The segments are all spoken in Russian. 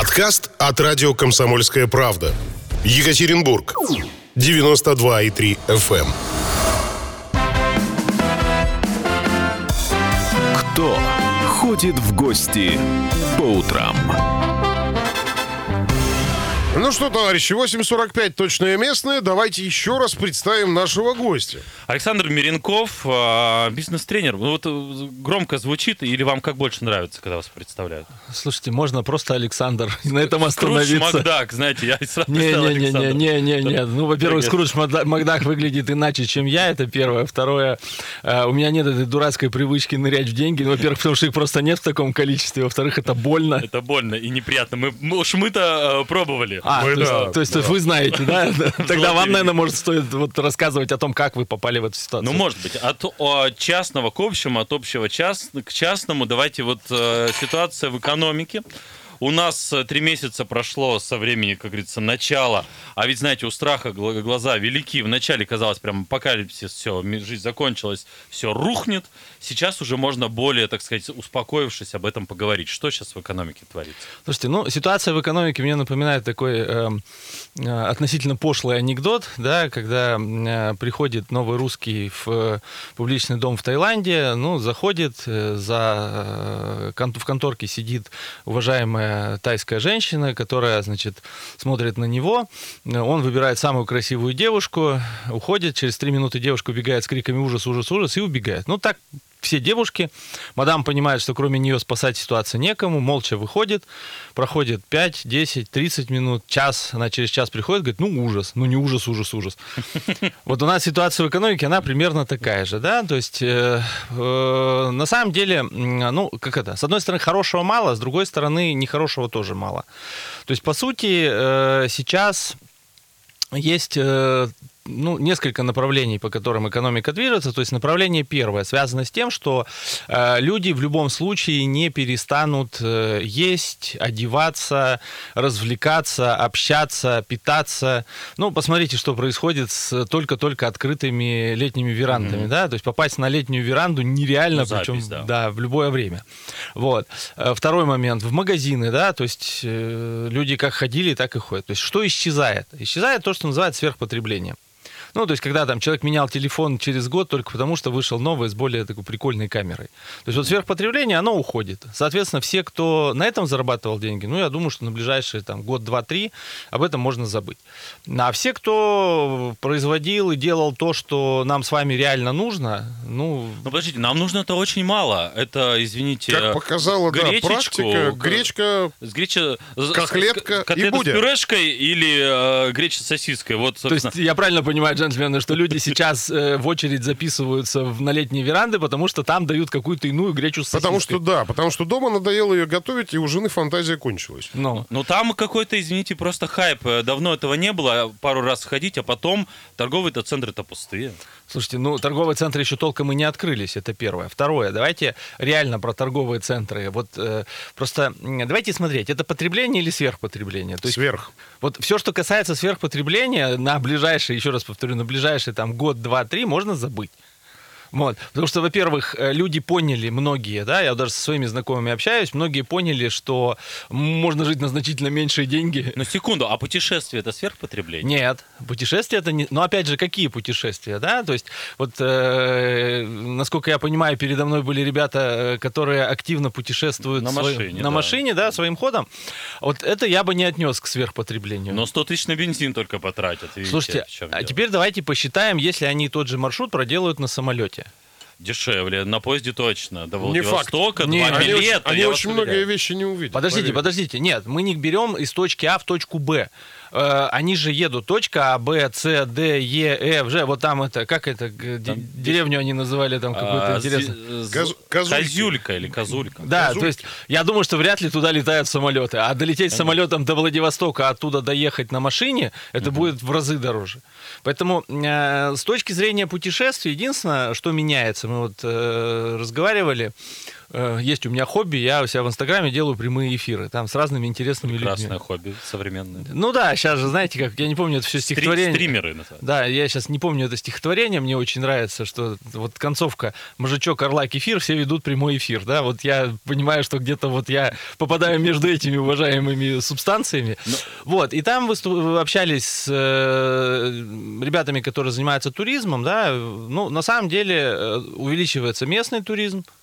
Подкаст от радио «Комсомольская правда». Екатеринбург. 92,3 FM. Кто ходит в гости по утрам? Ну что, товарищи, 8.45 точное местное. Давайте еще раз представим нашего гостя. Александр Миренков, а, бизнес-тренер. Ну, вот э, громко звучит, или вам как больше нравится, когда вас представляют? Слушайте, можно просто Александр на этом Скрудж остановиться. Макдак, знаете, я сразу Не, представил не, не, не, Александра. не, не, не. Ну, во-первых, Скрудж Макда- Макдак выглядит иначе, чем я, это первое. Второе, э, у меня нет этой дурацкой привычки нырять в деньги. Ну, во-первых, потому что их просто нет в таком количестве. Во-вторых, это больно. Это больно и неприятно. Мы, уж мы-то э, А, Мы то, есть, да, то есть вы знаете, да? Тогда вам, наверное, может стоит вот рассказывать о том, как вы попали в эту ситуацию. Ну, может быть. От о, частного к общему, от общего час, к частному. Давайте вот э, ситуация в экономике. У нас э, три месяца прошло со времени, как говорится, начала. А ведь, знаете, у страха гла- глаза велики. Вначале казалось прям апокалипсис, все, жизнь закончилась, все рухнет. Сейчас уже можно более, так сказать, успокоившись об этом поговорить. Что сейчас в экономике творится? Слушайте, ну, ситуация в экономике мне напоминает такой эм, э, относительно пошлый анекдот, да, когда э, приходит новый русский в э, публичный дом в Таиланде, ну, заходит, э, за, э, кон- в конторке сидит уважаемая тайская женщина, которая, значит, смотрит на него, Э, он выбирает самую красивую девушку, уходит, через три минуты девушка убегает с криками ужас, ужас, ужас и убегает. Ну, так все девушки. Мадам понимает, что кроме нее спасать ситуацию некому, молча выходит, проходит 5, 10, 30 минут, час, она через час приходит, говорит, ну ужас, ну не ужас, ужас, ужас. Вот у нас ситуация в экономике, она примерно такая же, да, то есть э, э, на самом деле, ну, как это, с одной стороны хорошего мало, с другой стороны нехорошего тоже мало. То есть, по сути, э, сейчас есть э, ну, несколько направлений, по которым экономика движется. То есть направление первое связано с тем, что э, люди в любом случае не перестанут э, есть, одеваться, развлекаться, общаться, питаться. Ну, посмотрите, что происходит с только-только открытыми летними верандами, да, то есть попасть на летнюю веранду нереально, Ну, запись, причем да. да, в любое время. Вот. Э, Второй момент. В магазины, да, то есть э, люди как ходили, так и ходят. То есть что исчезает? Исчезает то, что называется сверхпотребление. Ну, то есть, когда там человек менял телефон через год только потому, что вышел новый с более такой прикольной камерой. То есть, вот сверхпотребление, оно уходит. Соответственно, все, кто на этом зарабатывал деньги, ну, я думаю, что на ближайшие там год, два, три об этом можно забыть. А все, кто производил и делал то, что нам с вами реально нужно, ну, Ну, подождите, нам нужно это очень мало. Это, извините... Как показала, да, гречечку, практика, г- гречка С греча... Котлетка с- котлета и с пюрешкой или э, греча с сосиской? Вот, То есть собственно. я правильно понимаю, джентльмены, что люди сейчас э, в очередь записываются в, на летние веранды, потому что там дают какую-то иную гречу с Потому что, сосиской. да, потому что дома надоело ее готовить, и у жены фантазия кончилась. Ну, Ну, там какой-то, извините, просто хайп. Э, Давно этого не было. Пару раз ходить, а потом торговые-то центры-то пустые. слушайте, ну торговые центры еще толком и не открылись, это первое. Второе, давайте реально про торговые центры. Вот э, просто давайте смотреть, это потребление или сверхпотребление? То есть Сверх. Вот все, что касается сверхпотребления, на ближайшие, еще раз повторю, на ближайшие там год, два, три можно забыть. Вот. Потому что, во-первых, э, люди поняли, многие, да, я даже со своими знакомыми общаюсь, многие поняли, что можно жить на значительно меньшие деньги. Но секунду, а путешествие это сверхпотребление? Нет, путешествия это не... Но опять же, какие путешествия, да? То есть, вот, э, насколько я понимаю, передо мной были ребята, э, которые активно путешествуют На своим- машине, на да. машине, да, своим ходом. Вот это я бы не отнес к сверхпотреблению. Но 100 тысяч на бензин только потратят. видите, Слушайте, а теперь давайте посчитаем, если они тот же маршрут проделают на самолете. Дешевле. На поезде точно. До Не факт. Владивостока, Не, два Они, очень, билета. они вас очень многие вещи не увидят. Подождите, поверь. подождите. Нет, мы не берем из точки А в точку Б. Э, они же едут точка А, Б, С, Д, Е, Ф, Ж. Вот там это, как это, Там деревню они называли там какую-то А, интересную. зи- з- Козу- козульки. Козюлька или козулька. Да, Козульки. то есть я думаю, что вряд ли туда летают самолеты. А долететь самолетом до Владивостока, оттуда доехать на машине, это будет в разы дороже. Поэтому э, с точки зрения путешествий, единственное, что меняется, мы вот э, разговаривали, э, есть у меня хобби, я у себя в Инстаграме делаю прямые эфиры, там с разными интересными Прекрасное людьми. хобби современное. Ну да, сейчас же, знаете, как, я не помню это все стихотворение. Стримеры, на самом деле. Да, я сейчас не помню это стихотворение, мне очень нравится, что вот концовка «Мужичок, орла, кефир», все ведут прямой эфир, да, вот я понимаю, что где-то вот я попадаю между этими уважаемыми субстанциями. Вот, и там выступ- общались с э, ребятами, которые занимаются туризмом, да, ну, на самом деле э, увеличивается местный туризм, Э,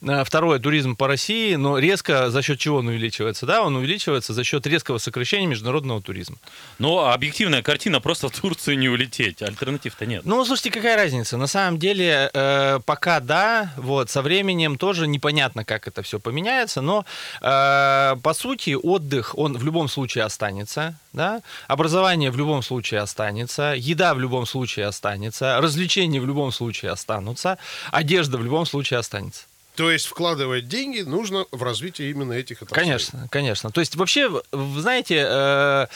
Второе, туризм по России, но резко за счет чего он увеличивается? Да, он увеличивается за счет резкого сокращения международного туризма. Но объективная картина, просто в Турцию не улететь. Альтернатив-то нет. Ну, слушайте, какая разница? На самом деле, э, пока да, вот, со временем тоже непонятно, как это все поменяется, но, э, по сути, отдых, он в любом случае останется, да, образование в любом случае останется, еда в любом случае останется, развлечения в любом случае останутся, одежда в любом случае останется. То есть вкладывать деньги нужно в развитие именно этих отраслей. Конечно, конечно. То есть вообще, знаете, э,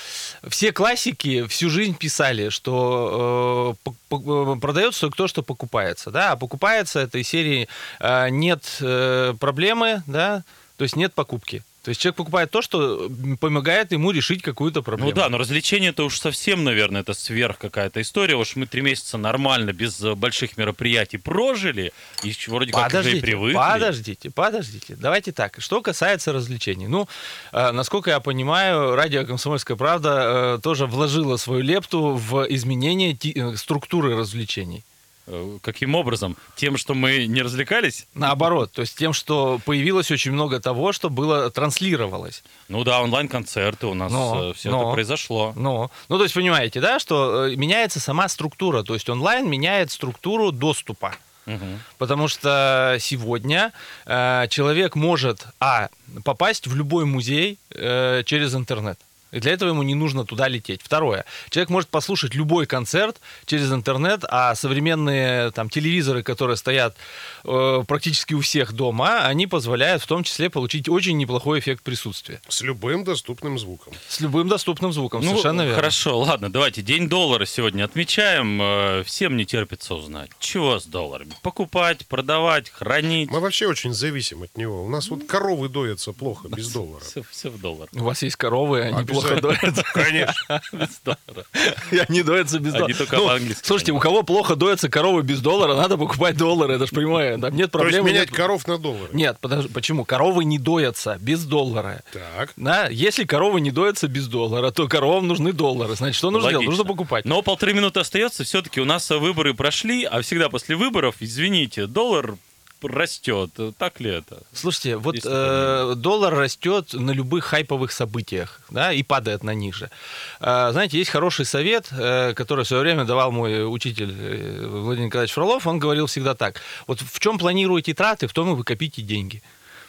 все классики всю жизнь писали, что э, по- продается то, что покупается, да, а покупается этой серии э, нет э, проблемы, да, то есть нет покупки. То есть человек покупает то, что помогает ему решить какую-то проблему. Ну да, но развлечение это уж совсем, наверное, это сверх какая-то история. Уж мы три месяца нормально, без э, больших мероприятий прожили, и вроде как уже и Подождите, привыкли. подождите, подождите. Давайте так. Что касается развлечений. Ну, э, насколько я понимаю, радио «Комсомольская правда» э, тоже вложила свою лепту в изменение э, структуры развлечений. Э, Каким образом? Тем, что мы не развлекались? Наоборот, то есть тем, что появилось очень много того, что было транслировалось. Ну да, онлайн-концерты у нас, Но, все но. это произошло. Ну, ну, то есть понимаете, да, что э, меняется сама структура, то есть онлайн меняет структуру доступа. Мгм. Потому что сегодня э, человек может, а, попасть в любой музей э, через интернет. И для этого ему не нужно туда лететь. Второе. Человек может послушать любой концерт через интернет, а современные там, телевизоры, которые стоят э, практически у всех дома, они позволяют в том числе получить очень неплохой эффект присутствия. С любым доступным звуком. С любым доступным звуком. Ну, Совершенно верно. хорошо, ладно, давайте День доллара сегодня отмечаем. Э, Всем не терпится узнать, чего с долларами. Покупать, продавать, хранить. Мы вообще очень зависим от него. У нас вот коровы доятся плохо, без доллара. Все, в доллар. У вас есть коровы, они плохо Обязательно. доятся. Конечно. Без доллара. И они доятся без Они доллара. только Ну, по-английски Слушайте, у кого плохо доятся коровы без доллара, надо покупать доллары, это же прямое. Там нет То есть менять нет- коров на доллары. Нет, подожди, почему? Коровы не доятся без доллара. Так. Да, если коровы не доятся без доллара, то коровам нужны доллары. Значит, что нужно делать? Нужно покупать. Но полторы минуты остается. Все-таки у нас выборы прошли, а всегда после выборов, извините, доллар растет. Так ли это? Слушайте, вот э, доллар растет на любых хайповых событиях, да, и падает на них же. Э, знаете, есть хороший совет, э, который в свое время давал мой учитель э, Владимир Николаевич Фролов. Он говорил всегда так: вот в чем планируете траты, в том и вы копите деньги.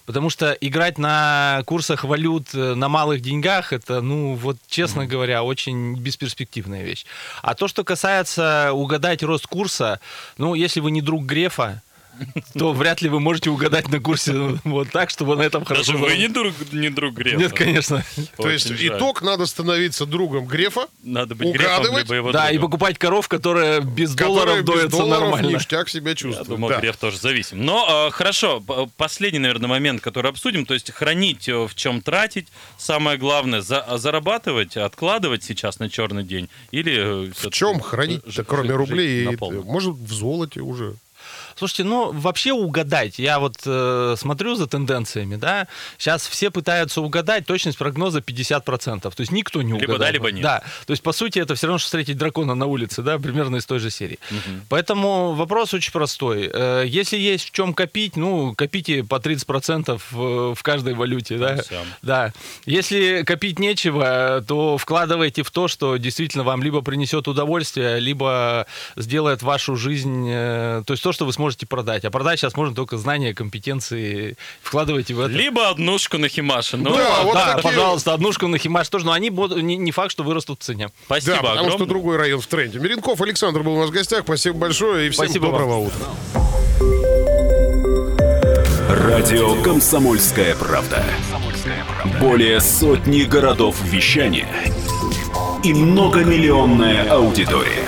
Потому что играть на курсах валют э, на малых деньгах, это, ну, вот, честно говоря, очень бесперспективная вещь. А то, что касается угадать рост курса, ну, если вы не друг Грефа, то вряд ли вы можете угадать на курсе ну, вот так, чтобы на этом хорошо... Даже вы не друг, не друг Грефа. Нет, конечно. То есть итог надо становиться другом Грефа, Надо быть Грефом, угадывать. либо его Да, и покупать коров, которые без долларов долларов нормально. ништяк себя Я чувствует. думаю, Да. Греф тоже зависим. Но э, хорошо, последний, наверное, момент, который обсудим, то есть хранить, э, в чем тратить, самое главное, за- а зарабатывать, откладывать сейчас на черный день или... э, В чем жить- кроме рублей? Может, в золоте уже. Слушайте, ну вообще угадать, я вот э, смотрю за тенденциями, да, сейчас все пытаются угадать, точность прогноза 50%, то есть никто не Либо угадал. да, либо нет. Да, то есть по сути это все равно, что встретить дракона на улице, да, примерно из той же серии. Поэтому вопрос очень простой. Э, Если есть в чем копить, ну, копите по 30% в в каждой валюте, да. всем. Да. Если копить нечего, то вкладывайте в то, что действительно вам либо принесет удовольствие, либо сделает вашу жизнь, э, то есть то, что вы сможете продать. А продать сейчас можно только знания, компетенции. Вкладывайте в это. Либо однушку на Химаше. Ну, Да, вот да, такие- пожалуйста, однушку на Химаш тоже, но они будут, не, не факт, что вырастут в цене. спасибо да, потому огромное. что другой район в тренде. Меренков Александр был у нас в гостях. Спасибо большое и всем Спасибо вам. доброго утра. Радио «Комсомольская правда». Более сотни городов вещания и многомиллионная аудитория.